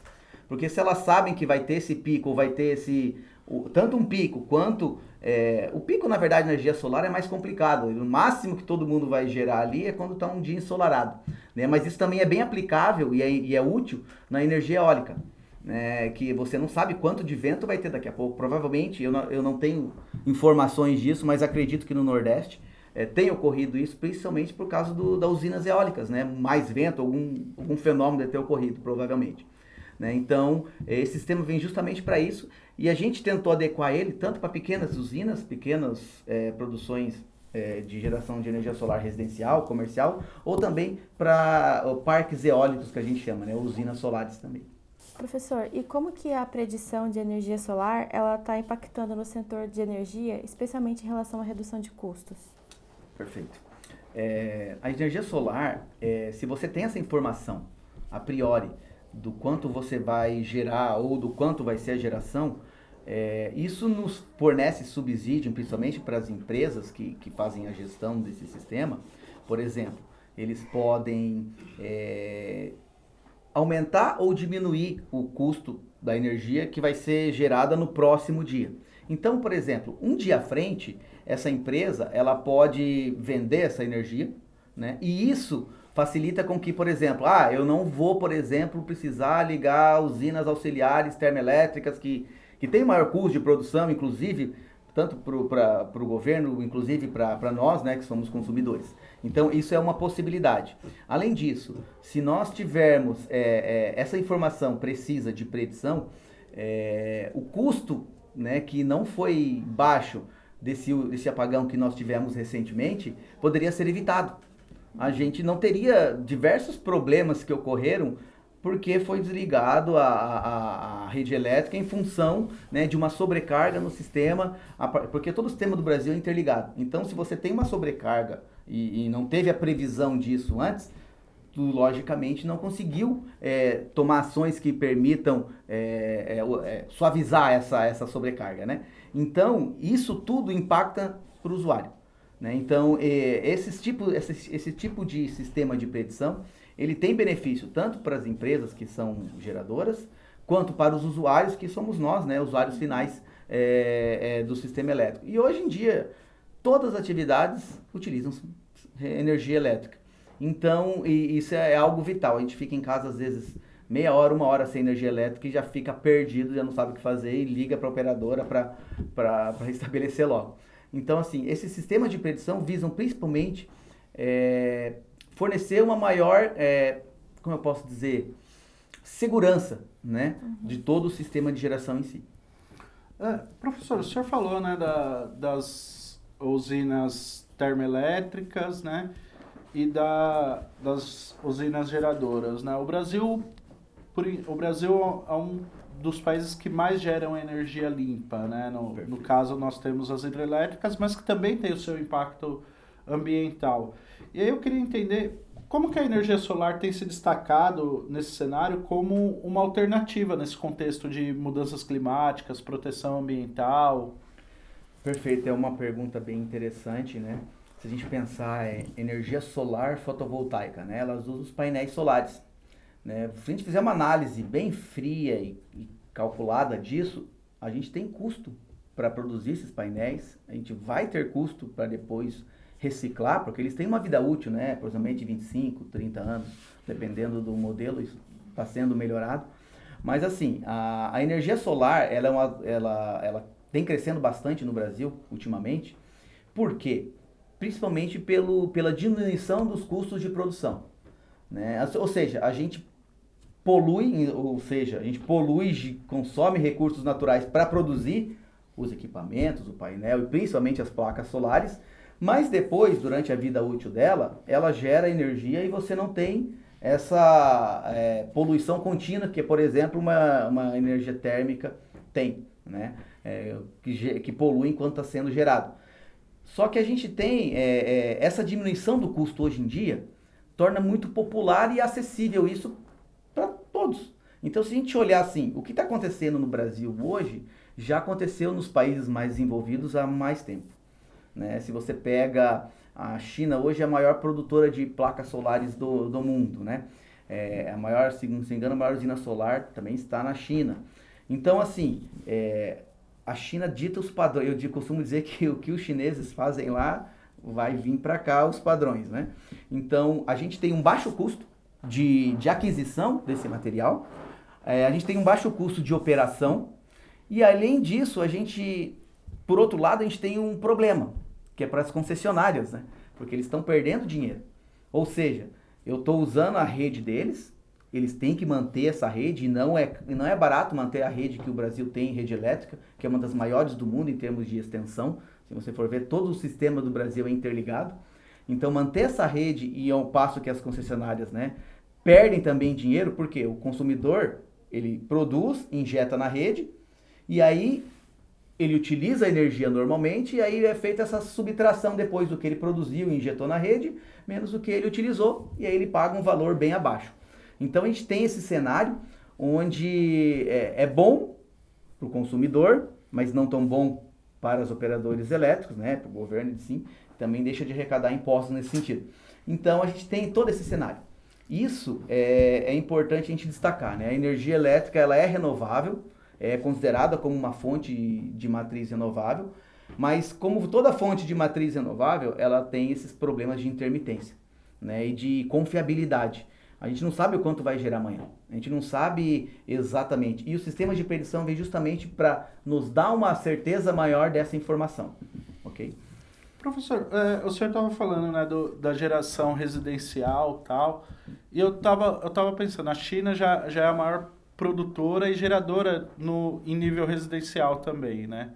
porque se elas sabem que vai ter esse pico, ou vai ter esse. O, tanto um pico quanto. É, o pico, na verdade, na energia solar é mais complicado. O máximo que todo mundo vai gerar ali é quando está um dia ensolarado. Né? Mas isso também é bem aplicável e é, e é útil na energia eólica né, que você não sabe quanto de vento vai ter daqui a pouco. Provavelmente, eu não, eu não tenho informações disso, mas acredito que no Nordeste é, tem ocorrido isso, principalmente por causa das usinas eólicas, né? Mais vento, algum, algum fenômeno deve ter ocorrido, provavelmente. Né? Então, esse sistema vem justamente para isso e a gente tentou adequar ele tanto para pequenas usinas, pequenas é, produções é, de geração de energia solar residencial, comercial, ou também para parques eólicos que a gente chama, né? usinas solares também. Professor, e como que a predição de energia solar ela está impactando no setor de energia, especialmente em relação à redução de custos? Perfeito. É, a energia solar, é, se você tem essa informação a priori do quanto você vai gerar ou do quanto vai ser a geração, é, isso nos fornece subsídio, principalmente para as empresas que, que fazem a gestão desse sistema. Por exemplo, eles podem é, aumentar ou diminuir o custo da energia que vai ser gerada no próximo dia. Então, por exemplo, um dia à frente, essa empresa ela pode vender essa energia, né? E isso facilita com que, por exemplo, ah, eu não vou, por exemplo, precisar ligar usinas auxiliares termoelétricas que, que têm maior custo de produção, inclusive tanto para o governo, inclusive para nós, né, que somos consumidores. Então, isso é uma possibilidade. Além disso, se nós tivermos é, é, essa informação precisa de predição, é, o custo né, que não foi baixo desse, desse apagão que nós tivemos recentemente poderia ser evitado. A gente não teria diversos problemas que ocorreram porque foi desligado a, a, a, rede elétrica em função né, de uma sobrecarga no sistema, porque todo o sistema do Brasil é interligado. Então, se você tem uma sobrecarga e, e não teve a previsão disso antes, tu logicamente não conseguiu é, tomar ações que permitam é, é, é suavizar essa, essa sobrecarga. Né? Então, isso tudo impacta para o usuário. Né? Então, é, esses tipo, esse, esse tipo de sistema de predição ele tem benefício tanto para as empresas que são geradoras, quanto para os usuários que somos nós, né, usuários finais é, é, do sistema elétrico. E hoje em dia, todas as atividades utilizam energia elétrica. Então, isso é algo vital. A gente fica em casa às vezes meia hora, uma hora sem energia elétrica e já fica perdido, já não sabe o que fazer e liga para a operadora para restabelecer *laughs* logo. Então, assim, esses sistemas de predição visam principalmente é, fornecer uma maior, é, como eu posso dizer, segurança né, uhum. de todo o sistema de geração em si. É, professor, o senhor falou né, da, das usinas termoelétricas né, e da, das usinas geradoras. Né? O Brasil, por, o Brasil é um dos países que mais geram energia limpa. Né? No, no caso, nós temos as hidrelétricas, mas que também tem o seu impacto ambiental. E aí eu queria entender como que a energia solar tem se destacado nesse cenário como uma alternativa nesse contexto de mudanças climáticas, proteção ambiental? Perfeito, é uma pergunta bem interessante, né? Se a gente pensar em energia solar fotovoltaica, né? Elas usam os painéis solares. Né? Se a gente fizer uma análise bem fria e, e calculada disso, a gente tem custo para produzir esses painéis, a gente vai ter custo para depois reciclar, porque eles têm uma vida útil, né? Aproximadamente 25, 30 anos, dependendo do modelo, isso está sendo melhorado. Mas assim, a, a energia solar, ela, é uma, ela, ela tem crescendo bastante no Brasil ultimamente. Por quê? Principalmente pelo, pela diminuição dos custos de produção. Né? Ou seja, a gente polui, ou seja, a gente polui, consome recursos naturais para produzir os equipamentos, o painel e principalmente as placas solares, mas depois, durante a vida útil dela, ela gera energia e você não tem essa é, poluição contínua que, por exemplo, uma, uma energia térmica tem, né? É, que, que polui enquanto está sendo gerado. Só que a gente tem é, é, essa diminuição do custo hoje em dia, torna muito popular e acessível isso todos. Então, se a gente olhar assim, o que está acontecendo no Brasil hoje já aconteceu nos países mais desenvolvidos há mais tempo. Né? Se você pega a China, hoje é a maior produtora de placas solares do, do mundo. Né? É, a maior, se não se engano, a maior usina solar também está na China. Então, assim, é, a China dita os padrões. Eu costumo dizer que o que os chineses fazem lá vai vir para cá os padrões, né? Então, a gente tem um baixo custo de, de aquisição desse material, é, a gente tem um baixo custo de operação, e além disso, a gente, por outro lado, a gente tem um problema, que é para as concessionárias, né? Porque eles estão perdendo dinheiro. Ou seja, eu estou usando a rede deles, eles têm que manter essa rede, e não é, não é barato manter a rede que o Brasil tem, rede elétrica, que é uma das maiores do mundo em termos de extensão. Se você for ver, todo o sistema do Brasil é interligado. Então, manter essa rede e ao passo que as concessionárias né, perdem também dinheiro, porque o consumidor ele produz, injeta na rede, e aí ele utiliza a energia normalmente, e aí é feita essa subtração depois do que ele produziu e injetou na rede, menos o que ele utilizou, e aí ele paga um valor bem abaixo. Então a gente tem esse cenário onde é, é bom para o consumidor, mas não tão bom para os operadores elétricos, né, para o governo sim, também deixa de arrecadar impostos nesse sentido. Então a gente tem todo esse cenário. Isso é, é importante a gente destacar, né? A energia elétrica ela é renovável, é considerada como uma fonte de matriz renovável, mas como toda fonte de matriz renovável, ela tem esses problemas de intermitência, né? E de confiabilidade. A gente não sabe o quanto vai gerar amanhã. A gente não sabe exatamente. E o sistema de predição vem justamente para nos dar uma certeza maior dessa informação. Ok? Professor, é, o senhor estava falando né, do, da geração residencial tal. E eu estava eu tava pensando, a China já, já é a maior produtora e geradora no, em nível residencial também, né?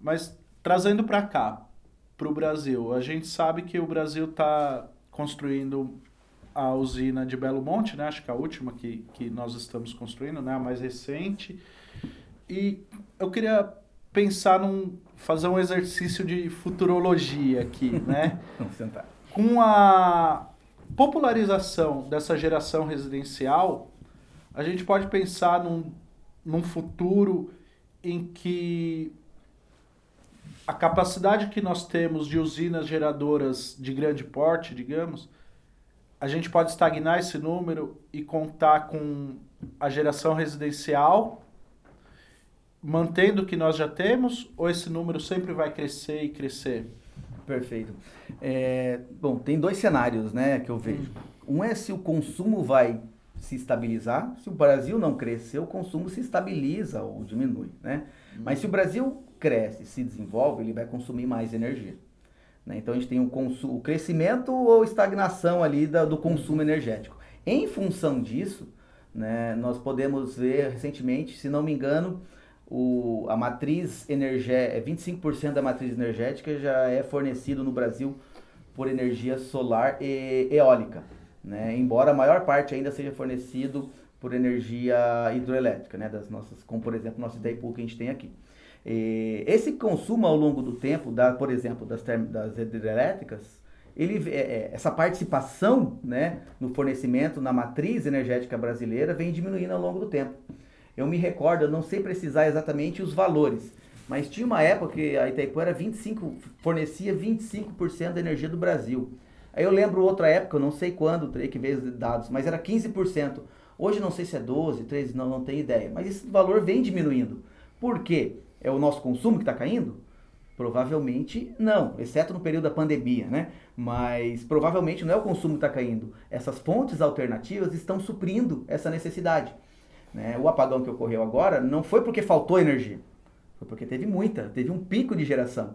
Mas trazendo para cá, para o Brasil, a gente sabe que o Brasil está construindo a usina de Belo Monte, né? Acho que é a última que, que nós estamos construindo, né? A mais recente. E eu queria pensar num fazer um exercício de futurologia aqui, né? *laughs* Vamos sentar. Com a popularização dessa geração residencial, a gente pode pensar num, num futuro em que a capacidade que nós temos de usinas geradoras de grande porte, digamos, a gente pode estagnar esse número e contar com a geração residencial, mantendo o que nós já temos, ou esse número sempre vai crescer e crescer? Perfeito. É, bom, tem dois cenários né, que eu vejo. Um é se o consumo vai se estabilizar. Se o Brasil não crescer, o consumo se estabiliza ou diminui. Né? Mas se o Brasil cresce, se desenvolve, ele vai consumir mais energia. Né? Então a gente tem o, o crescimento ou estagnação ali da, do consumo energético. Em função disso, né, nós podemos ver recentemente, se não me engano, o, a matriz energética, 25% da matriz energética já é fornecido no Brasil por energia solar e eólica. Né? Embora a maior parte ainda seja fornecido por energia hidroelétrica, né? das nossas, como por exemplo nosso Itaipu que a gente tem aqui. E esse consumo ao longo do tempo, da, por exemplo, das, das hidrelétricas, ele, é, é, essa participação né, no fornecimento, na matriz energética brasileira, vem diminuindo ao longo do tempo. Eu me recordo, eu não sei precisar exatamente os valores, mas tinha uma época que a Itaipu era 25, fornecia 25% da energia do Brasil. Aí eu lembro outra época, eu não sei quando, teria que ver os dados, mas era 15%. Hoje não sei se é 12, 13, não, não tenho ideia. Mas esse valor vem diminuindo. Por quê? É o nosso consumo que está caindo? Provavelmente não, exceto no período da pandemia, né? Mas provavelmente não é o consumo que está caindo. Essas fontes alternativas estão suprindo essa necessidade. Né? O apagão que ocorreu agora não foi porque faltou energia. Foi porque teve muita, teve um pico de geração.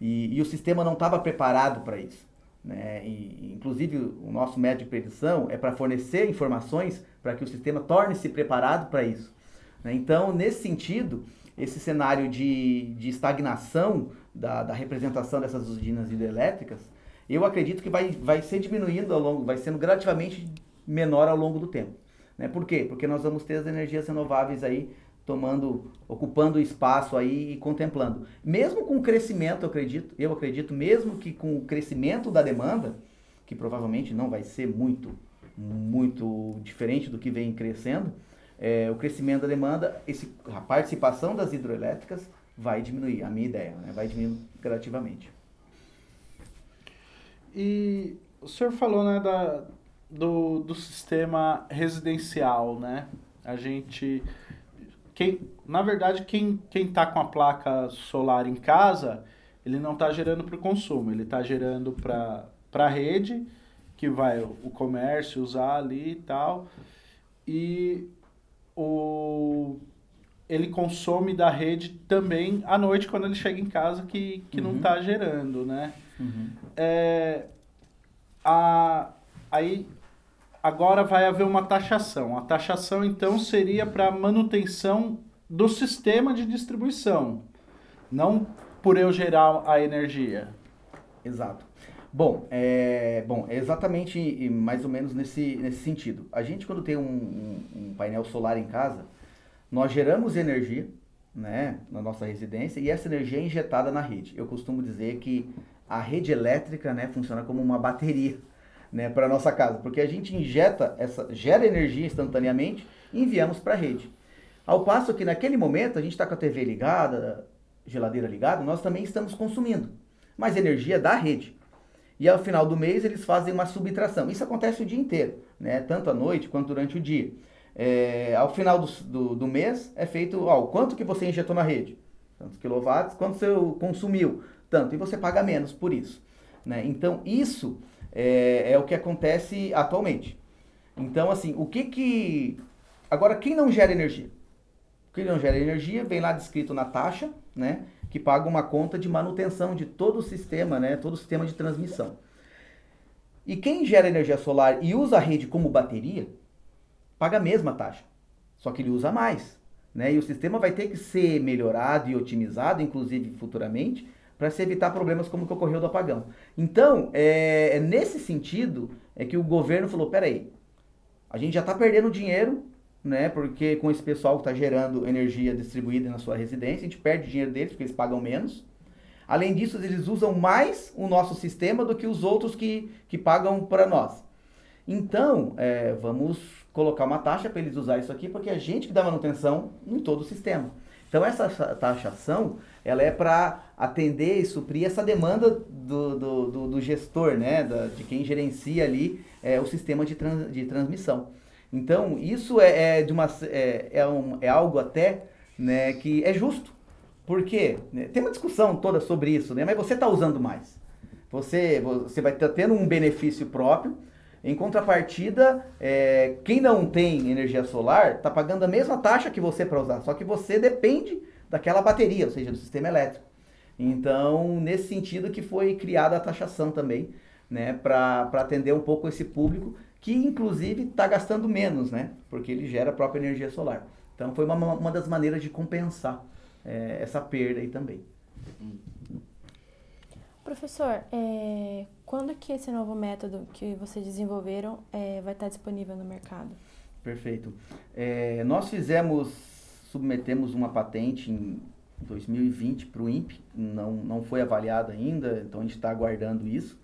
E, e o sistema não estava preparado para isso. Né? E, inclusive, o nosso método de predição é para fornecer informações para que o sistema torne-se preparado para isso. Né? Então, nesse sentido, esse cenário de, de estagnação da, da representação dessas usinas hidrelétricas, eu acredito que vai, vai ser diminuindo ao longo, vai sendo gradativamente menor ao longo do tempo. Né? Por quê? Porque nós vamos ter as energias renováveis aí tomando, ocupando espaço aí e contemplando. Mesmo com o crescimento, eu acredito, eu acredito mesmo que com o crescimento da demanda, que provavelmente não vai ser muito, muito diferente do que vem crescendo, é, o crescimento da demanda, esse, a participação das hidroelétricas vai diminuir, a minha ideia, né? vai diminuir gradativamente. E o senhor falou né, da, do, do sistema residencial, né? A gente quem, na verdade, quem quem está com a placa solar em casa, ele não está gerando para o consumo, ele está gerando para a rede, que vai o comércio usar ali e tal, e o, ele consome da rede também à noite, quando ele chega em casa, que, que uhum. não está gerando, né? Uhum. É, a, aí agora vai haver uma taxação. A taxação, então, seria para manutenção do sistema de distribuição, não por eu gerar a energia. Exato. Bom, é, bom, é exatamente mais ou menos nesse, nesse sentido. A gente, quando tem um, um, um painel solar em casa, nós geramos energia né, na nossa residência e essa energia é injetada na rede. Eu costumo dizer que a rede elétrica né, funciona como uma bateria né, para nossa casa, porque a gente injeta essa, gera energia instantaneamente e enviamos para a rede. Ao passo que naquele momento a gente está com a TV ligada, geladeira ligada, nós também estamos consumindo, mas energia da rede. E ao final do mês eles fazem uma subtração. Isso acontece o dia inteiro, né, tanto à noite quanto durante o dia. É, ao final do, do, do, mês é feito ó, o quanto que você injetou na rede, tantos quilowatts, quanto você consumiu, tanto, e você paga menos por isso. Né? Então isso é, é o que acontece atualmente. Então, assim, o que que. Agora, quem não gera energia? Quem não gera energia vem lá descrito na taxa, né? Que paga uma conta de manutenção de todo o sistema, né? Todo o sistema de transmissão. E quem gera energia solar e usa a rede como bateria, paga a mesma taxa. Só que ele usa mais. Né? E o sistema vai ter que ser melhorado e otimizado, inclusive futuramente, para se evitar problemas como o que ocorreu do apagão. Então, é, é nesse sentido é que o governo falou, peraí, a gente já está perdendo dinheiro, né? Porque com esse pessoal que está gerando energia distribuída na sua residência, a gente perde dinheiro deles porque eles pagam menos. Além disso, eles usam mais o nosso sistema do que os outros que, que pagam para nós. Então, é, vamos colocar uma taxa para eles usar isso aqui, porque é a gente que dá manutenção em todo o sistema. Então, essa taxação ela é para atender e suprir essa demanda do, do, do, do gestor, né, da, de quem gerencia ali é, o sistema de, trans, de transmissão. Então, isso é, é de uma, é, é, um, é algo até né, que é justo. Por quê? Né, tem uma discussão toda sobre isso, né, mas você está usando mais. Você, você vai estar tendo um benefício próprio, em contrapartida, é, quem não tem energia solar está pagando a mesma taxa que você para usar, só que você depende daquela bateria, ou seja, do sistema elétrico. Então, nesse sentido que foi criada a taxação também, né, para atender um pouco esse público que inclusive está gastando menos, né, porque ele gera a própria energia solar. Então, foi uma, uma das maneiras de compensar é, essa perda aí também. Professor, é, quando que esse novo método que vocês desenvolveram é, vai estar disponível no mercado? Perfeito. É, nós fizemos submetemos uma patente em 2020 para o INPE, não, não foi avaliado ainda, então a gente está aguardando isso.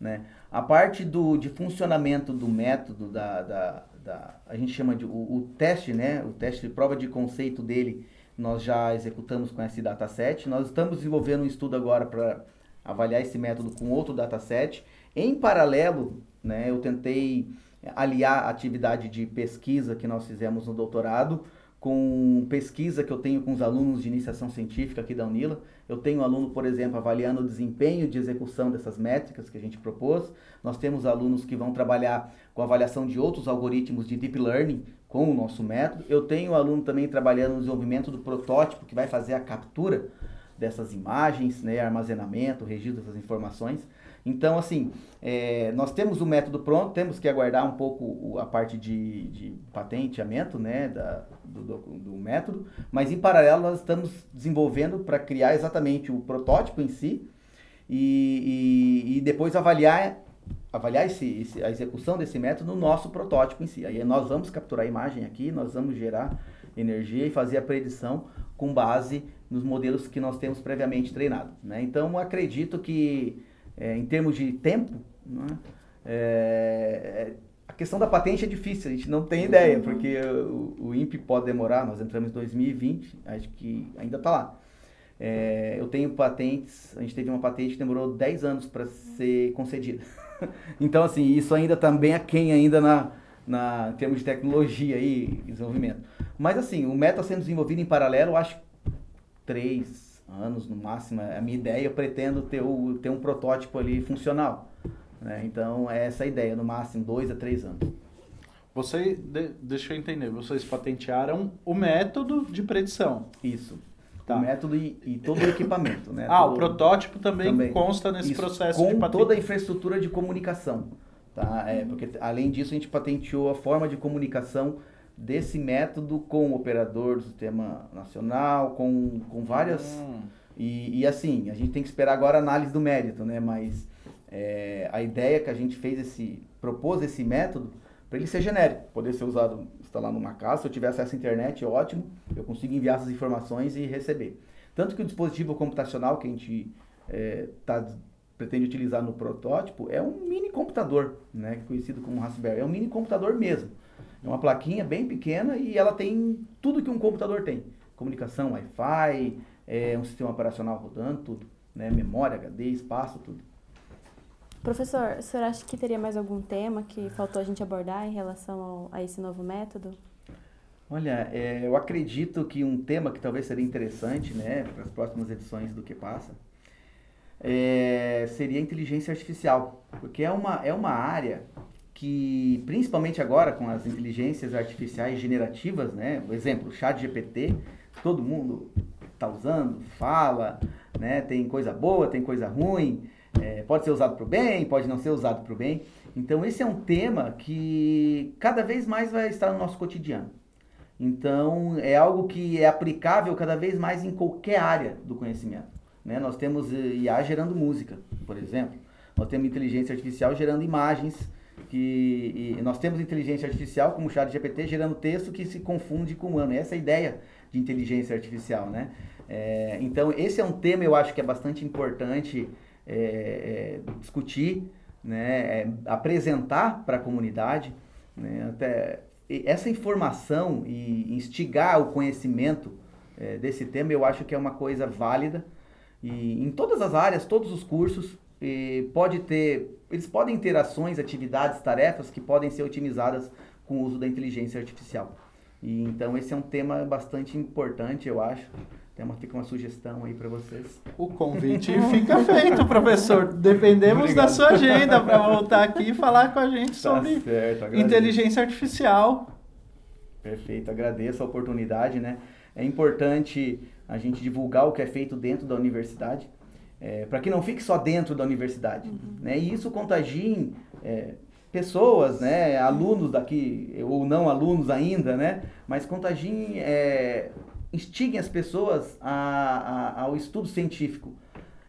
Né? A parte do, de funcionamento do método, da, da, da a gente chama de o, o, teste, né? o teste de prova de conceito dele, nós já executamos com esse dataset. Nós estamos desenvolvendo um estudo agora para avaliar esse método com outro dataset. Em paralelo, né, eu tentei aliar a atividade de pesquisa que nós fizemos no doutorado com pesquisa que eu tenho com os alunos de iniciação científica aqui da Unila. Eu tenho aluno, por exemplo, avaliando o desempenho de execução dessas métricas que a gente propôs. Nós temos alunos que vão trabalhar com avaliação de outros algoritmos de deep learning, com o nosso método. Eu tenho um aluno também trabalhando no desenvolvimento do protótipo que vai fazer a captura dessas imagens, né, armazenamento, registro dessas informações. Então, assim, é, nós temos o método pronto, temos que aguardar um pouco a parte de, de patenteamento né, da, do, do, do, método, mas em paralelo nós estamos desenvolvendo para criar exatamente o protótipo em si e, e, e depois avaliar, avaliar esse, esse, a execução desse método no nosso protótipo em si. Aí nós vamos capturar a imagem aqui, nós vamos gerar energia e fazer a predição com base nos modelos que nós temos previamente treinado. Né? Então, acredito que é, em termos de tempo, né? é, a questão da patente é difícil, a gente não tem ideia, porque o, o INPE pode demorar, nós entramos em 2020, acho que ainda está lá. É, eu tenho patentes, a gente teve uma patente que demorou 10 anos para ser concedida. *laughs* então, assim, isso ainda também tá é ainda na, na, em termos de tecnologia e desenvolvimento. Mas, assim, o método sendo desenvolvido em paralelo, eu acho três, anos no máximo. É a minha ideia, eu pretendo ter, o, ter um protótipo ali funcional. Né? Então, é essa a ideia, no máximo dois a três anos. Você, de, deixa eu entender, vocês patentearam o método de predição. Isso. Tá. O método e, e, todo o equipamento, né? *laughs* Ah, todo, o protótipo também, também. consta nesse Isso, processo com de patente. toda a infraestrutura de comunicação, tá? É, porque além disso a gente patenteou a forma de comunicação desse método com o operador do sistema nacional, com, com várias. Hum. E, e assim, a gente tem que esperar agora a análise do mérito, né? Mas é, a ideia que a gente fez esse. propôs esse método para ele ser genérico, poder ser usado, instalar numa casa, se eu tiver acesso à internet, ótimo, eu consigo enviar essas informações e receber. Tanto que o dispositivo computacional que a gente é, tá, pretende utilizar no protótipo é um mini computador, né, conhecido como Raspberry. É um mini computador mesmo. É uma plaquinha bem pequena e ela tem tudo que um computador tem. Comunicação, Wi-Fi, é, um sistema operacional rodando, tudo. Né? Memória, HD, espaço, tudo. Professor, o senhor acha que teria mais algum tema que faltou a gente abordar em relação ao, a esse novo método? Olha, é, eu acredito que um tema que talvez seria interessante né, para as próximas edições do Que Passa é, seria a inteligência artificial, porque é uma, é uma área que principalmente agora com as inteligências artificiais generativas, né? Por exemplo, o chat GPT, todo mundo está usando, fala, né? Tem coisa boa, tem coisa ruim, é, pode ser usado para o bem, pode não ser usado para o bem. Então esse é um tema que cada vez mais vai estar no nosso cotidiano. Então é algo que é aplicável cada vez mais em qualquer área do conhecimento. Né? Nós temos eh, IA gerando música, por exemplo. Nós temos inteligência artificial gerando imagens que nós temos inteligência artificial como o chat GPT gerando texto que se confunde com humano. Essa é a ideia de inteligência artificial, né? É, então, esse é um tema eu acho que é bastante importante é, é, discutir, né? É, apresentar para a comunidade, né? Até essa informação e instigar o conhecimento é, desse tema eu acho que é uma coisa válida e em todas as áreas, todos os cursos, pode ter, eles podem ter ações, atividades, tarefas que podem ser otimizadas com o uso da inteligência artificial. E, então esse é um tema bastante importante, eu acho. Tema, fica uma sugestão aí para vocês. O convite fica feito, *laughs* professor. Dependemos Obrigado. da sua agenda para voltar aqui e falar com a gente tá sobre certo, inteligência artificial. Perfeito, agradeço a oportunidade, né? É importante a gente divulgar o que é feito dentro da universidade é, para que não fique só dentro da universidade. Uhum. Né? E isso contagie é, pessoas, né, alunos daqui, ou não alunos ainda, né, mas contagiem, é, instiguem as pessoas a, a, ao estudo científico.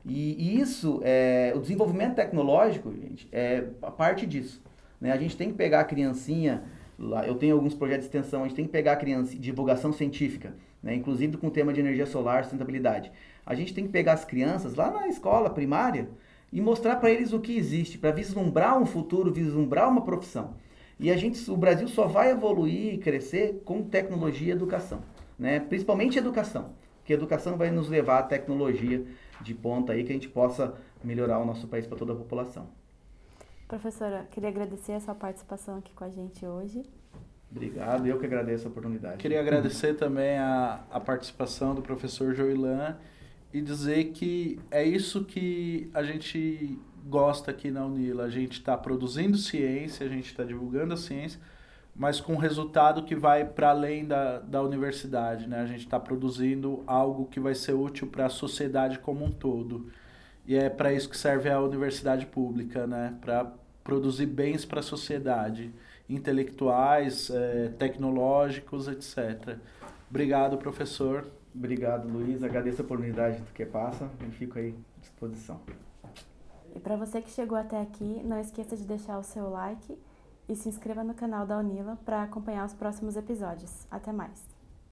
E, e isso, é, o desenvolvimento tecnológico, gente, é a parte disso. Né? A gente tem que pegar a criancinha, lá, eu tenho alguns projetos de extensão, a gente tem que pegar a criança, divulgação científica, né? inclusive com o tema de energia solar, sustentabilidade. A gente tem que pegar as crianças lá na escola primária e mostrar para eles o que existe, para vislumbrar um futuro, vislumbrar uma profissão. E a gente, o Brasil só vai evoluir e crescer com tecnologia e educação, né? Principalmente educação, porque educação vai nos levar à tecnologia de ponta aí que a gente possa melhorar o nosso país para toda a população. Professora, queria agradecer a sua participação aqui com a gente hoje. Obrigado, eu que agradeço a oportunidade. Queria agradecer também a, a participação do professor Joilan e dizer que é isso que a gente gosta aqui na Unila. A gente está produzindo ciência, a gente está divulgando a ciência, mas com resultado que vai para além da, da universidade. Né? A gente está produzindo algo que vai ser útil para a sociedade como um todo. E é para isso que serve a universidade pública, né? para produzir bens para a sociedade, intelectuais, é, tecnológicos, etc. Obrigado, professor. Obrigado, Luiz. Agradeço a oportunidade do que passa e fico aí à disposição. E para você que chegou até aqui, não esqueça de deixar o seu like e se inscreva no canal da Unila para acompanhar os próximos episódios. Até mais!